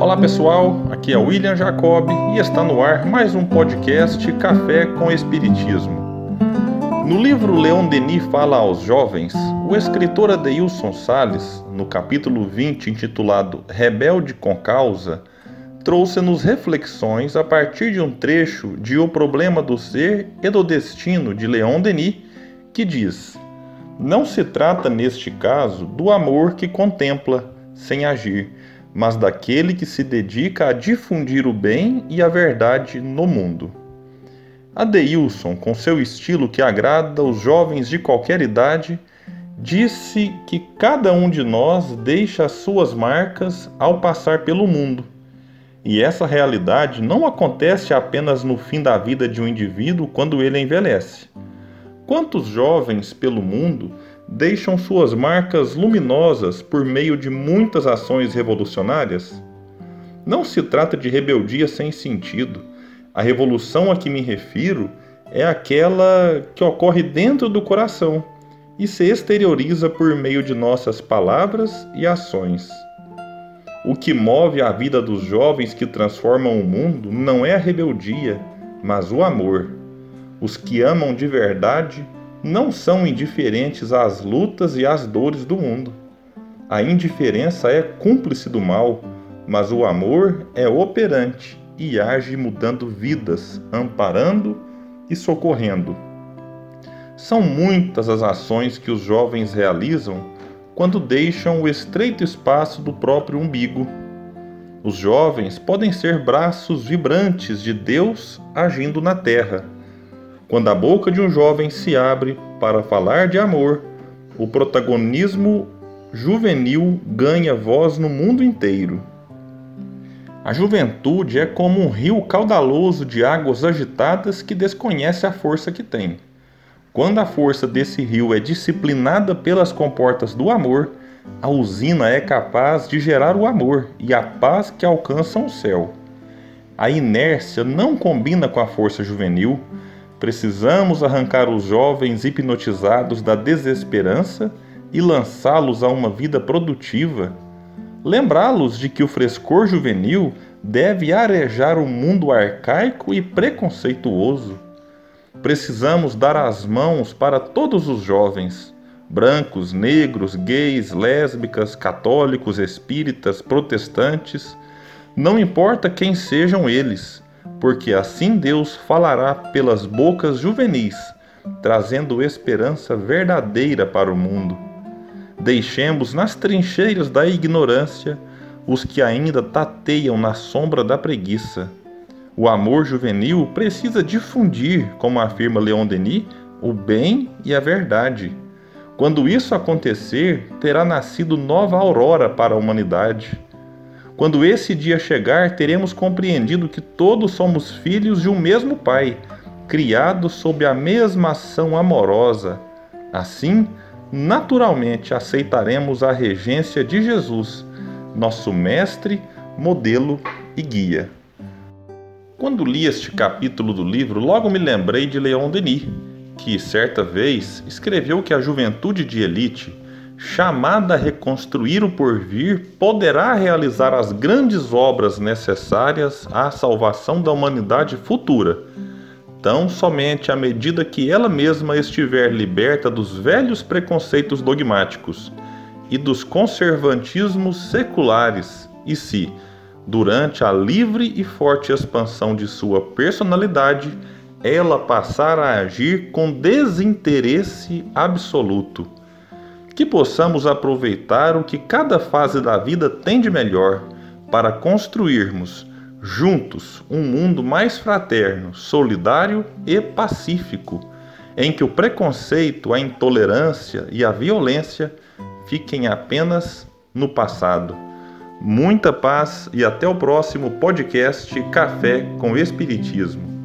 Olá pessoal, aqui é William Jacob e está no ar mais um podcast Café com Espiritismo. No livro Leon Denis Fala aos Jovens, o escritor Adeilson Sales, no capítulo 20 intitulado Rebelde com Causa, trouxe-nos reflexões a partir de um trecho de O Problema do Ser e do Destino de Leon Denis, que diz: Não se trata neste caso do amor que contempla sem agir mas daquele que se dedica a difundir o bem e a verdade no mundo. Adeilson, com seu estilo que agrada os jovens de qualquer idade, disse que cada um de nós deixa as suas marcas ao passar pelo mundo. E essa realidade não acontece apenas no fim da vida de um indivíduo quando ele envelhece. Quantos jovens pelo mundo deixam suas marcas luminosas por meio de muitas ações revolucionárias? Não se trata de rebeldia sem sentido. A revolução a que me refiro é aquela que ocorre dentro do coração e se exterioriza por meio de nossas palavras e ações. O que move a vida dos jovens que transformam o mundo não é a rebeldia, mas o amor. Os que amam de verdade não são indiferentes às lutas e às dores do mundo. A indiferença é cúmplice do mal, mas o amor é operante e age mudando vidas, amparando e socorrendo. São muitas as ações que os jovens realizam quando deixam o estreito espaço do próprio umbigo. Os jovens podem ser braços vibrantes de Deus agindo na terra quando a boca de um jovem se abre para falar de amor, o protagonismo juvenil ganha voz no mundo inteiro. A juventude é como um rio caudaloso de águas agitadas que desconhece a força que tem. Quando a força desse rio é disciplinada pelas comportas do amor, a usina é capaz de gerar o amor e a paz que alcançam o céu. A inércia não combina com a força juvenil, Precisamos arrancar os jovens hipnotizados da desesperança e lançá-los a uma vida produtiva. Lembrá-los de que o frescor juvenil deve arejar o um mundo arcaico e preconceituoso. Precisamos dar as mãos para todos os jovens, brancos, negros, gays, lésbicas, católicos, espíritas, protestantes, não importa quem sejam eles porque assim Deus falará pelas bocas juvenis, trazendo esperança verdadeira para o mundo. Deixemos nas trincheiras da ignorância os que ainda tateiam na sombra da preguiça. O amor juvenil precisa difundir, como afirma Leon Denis, o bem e a verdade. Quando isso acontecer, terá nascido nova aurora para a humanidade. Quando esse dia chegar, teremos compreendido que todos somos filhos de um mesmo Pai, criados sob a mesma ação amorosa. Assim, naturalmente aceitaremos a regência de Jesus, nosso mestre, modelo e guia. Quando li este capítulo do livro, logo me lembrei de Leon Denis, que certa vez escreveu que a juventude de elite chamada a reconstruir o porvir, poderá realizar as grandes obras necessárias à salvação da humanidade futura, tão somente à medida que ela mesma estiver liberta dos velhos preconceitos dogmáticos e dos conservantismos seculares, e se, durante a livre e forte expansão de sua personalidade, ela passar a agir com desinteresse absoluto que possamos aproveitar o que cada fase da vida tem de melhor para construirmos juntos um mundo mais fraterno, solidário e pacífico, em que o preconceito, a intolerância e a violência fiquem apenas no passado. Muita paz e até o próximo podcast Café com Espiritismo.